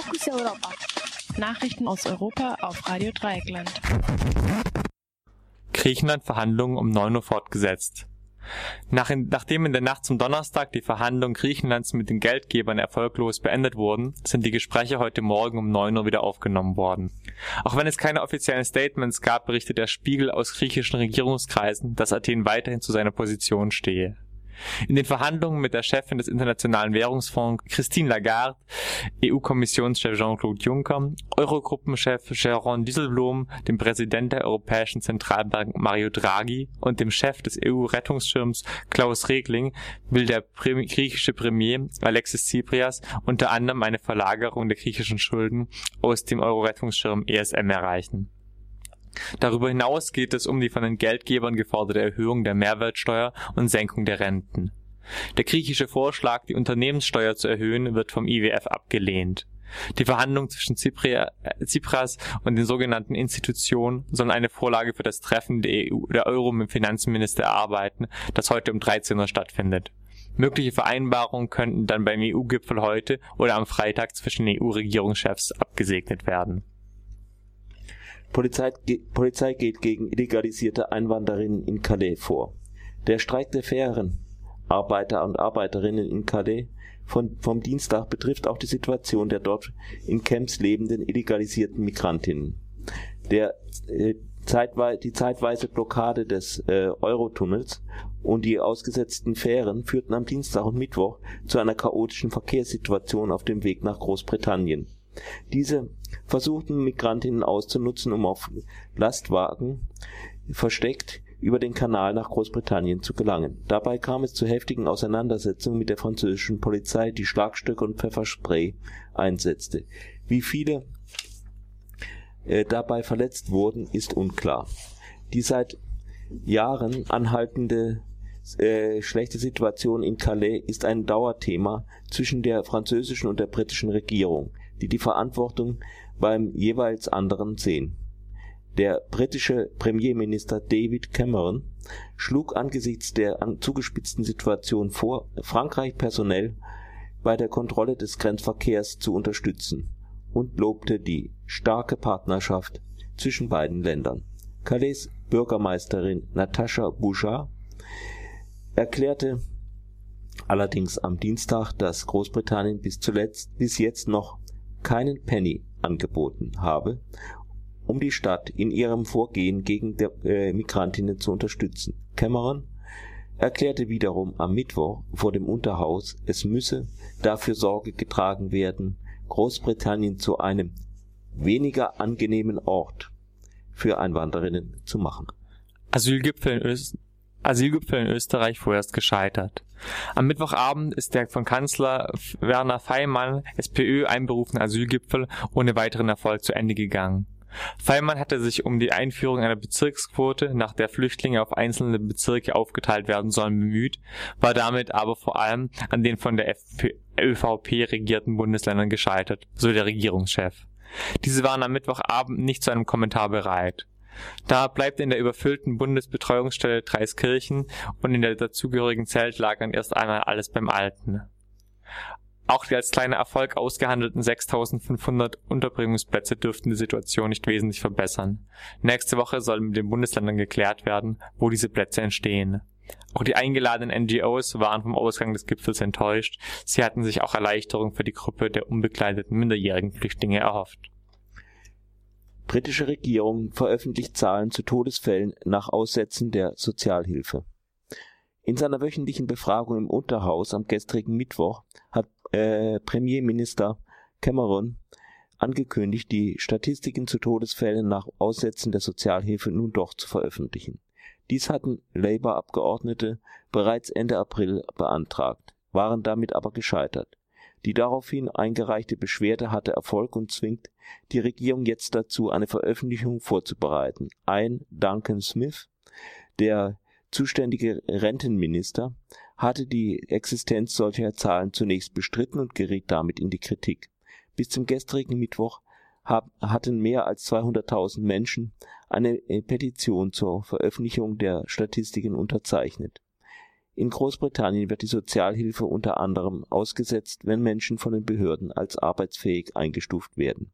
Fokus Europa. Nachrichten aus Europa auf Radio Dreieckland. Griechenland Verhandlungen um 9 Uhr fortgesetzt. Nach in, nachdem in der Nacht zum Donnerstag die Verhandlungen Griechenlands mit den Geldgebern erfolglos beendet wurden, sind die Gespräche heute Morgen um 9 Uhr wieder aufgenommen worden. Auch wenn es keine offiziellen Statements gab, berichtet der Spiegel aus griechischen Regierungskreisen, dass Athen weiterhin zu seiner Position stehe. In den Verhandlungen mit der Chefin des Internationalen Währungsfonds Christine Lagarde, EU-Kommissionschef Jean-Claude Juncker, Eurogruppenchef Jérôme Dieselblom, dem Präsident der Europäischen Zentralbank Mario Draghi und dem Chef des EU-Rettungsschirms Klaus Regling will der griechische Premier Alexis Tsipras unter anderem eine Verlagerung der griechischen Schulden aus dem Euro-Rettungsschirm ESM erreichen. Darüber hinaus geht es um die von den Geldgebern geforderte Erhöhung der Mehrwertsteuer und Senkung der Renten. Der griechische Vorschlag, die Unternehmenssteuer zu erhöhen, wird vom IWF abgelehnt. Die Verhandlungen zwischen Tsipras und den sogenannten Institutionen sollen eine Vorlage für das Treffen der, EU, der Euro mit dem Finanzminister erarbeiten, das heute um 13 Uhr stattfindet. Mögliche Vereinbarungen könnten dann beim EU-Gipfel heute oder am Freitag zwischen EU-Regierungschefs abgesegnet werden. Polizei, Polizei geht gegen illegalisierte Einwanderinnen in Calais vor. Der Streik der Fährenarbeiter und Arbeiterinnen in Calais von, vom Dienstag betrifft auch die Situation der dort in Camps lebenden illegalisierten Migrantinnen. Der, äh, zeitwei die zeitweise Blockade des äh, Eurotunnels und die ausgesetzten Fähren führten am Dienstag und Mittwoch zu einer chaotischen Verkehrssituation auf dem Weg nach Großbritannien diese versuchten Migrantinnen auszunutzen, um auf Lastwagen versteckt über den Kanal nach Großbritannien zu gelangen. Dabei kam es zu heftigen Auseinandersetzungen mit der französischen Polizei, die Schlagstöcke und Pfefferspray einsetzte. Wie viele äh, dabei verletzt wurden, ist unklar. Die seit Jahren anhaltende äh, schlechte Situation in Calais ist ein Dauerthema zwischen der französischen und der britischen Regierung die die Verantwortung beim jeweils anderen sehen. Der britische Premierminister David Cameron schlug angesichts der zugespitzten Situation vor, Frankreich personell bei der Kontrolle des Grenzverkehrs zu unterstützen und lobte die starke Partnerschaft zwischen beiden Ländern. Calais Bürgermeisterin Natascha Bouchard erklärte allerdings am Dienstag, dass Großbritannien bis zuletzt bis jetzt noch keinen Penny angeboten habe, um die Stadt in ihrem Vorgehen gegen äh, Migrantinnen zu unterstützen. Cameron erklärte wiederum am Mittwoch vor dem Unterhaus, es müsse dafür Sorge getragen werden, Großbritannien zu einem weniger angenehmen Ort für Einwanderinnen zu machen. Asylgipfel in Österreich Asylgipfel in Österreich vorerst gescheitert. Am Mittwochabend ist der von Kanzler Werner Feimann SPÖ einberufene Asylgipfel ohne weiteren Erfolg zu Ende gegangen. Feimann hatte sich um die Einführung einer Bezirksquote, nach der Flüchtlinge auf einzelne Bezirke aufgeteilt werden sollen, bemüht, war damit aber vor allem an den von der ÖVP regierten Bundesländern gescheitert, so der Regierungschef. Diese waren am Mittwochabend nicht zu einem Kommentar bereit. Da bleibt in der überfüllten Bundesbetreuungsstelle Dreiskirchen und in der dazugehörigen Zeltlagern erst einmal alles beim Alten. Auch die als kleiner Erfolg ausgehandelten 6500 Unterbringungsplätze dürften die Situation nicht wesentlich verbessern. Nächste Woche soll mit den Bundesländern geklärt werden, wo diese Plätze entstehen. Auch die eingeladenen NGOs waren vom Ausgang des Gipfels enttäuscht. Sie hatten sich auch Erleichterung für die Gruppe der unbegleiteten minderjährigen Flüchtlinge erhofft. Britische Regierung veröffentlicht Zahlen zu Todesfällen nach Aussetzen der Sozialhilfe. In seiner wöchentlichen Befragung im Unterhaus am gestrigen Mittwoch hat äh, Premierminister Cameron angekündigt, die Statistiken zu Todesfällen nach Aussetzen der Sozialhilfe nun doch zu veröffentlichen. Dies hatten Labour-Abgeordnete bereits Ende April beantragt, waren damit aber gescheitert. Die daraufhin eingereichte Beschwerde hatte Erfolg und zwingt die Regierung jetzt dazu, eine Veröffentlichung vorzubereiten. Ein Duncan Smith, der zuständige Rentenminister, hatte die Existenz solcher Zahlen zunächst bestritten und geriet damit in die Kritik. Bis zum gestrigen Mittwoch hatten mehr als 200.000 Menschen eine Petition zur Veröffentlichung der Statistiken unterzeichnet In Großbritannien wird die Sozialhilfe unter anderem ausgesetzt, wenn Menschen von den Behörden als arbeitsfähig eingestuft werden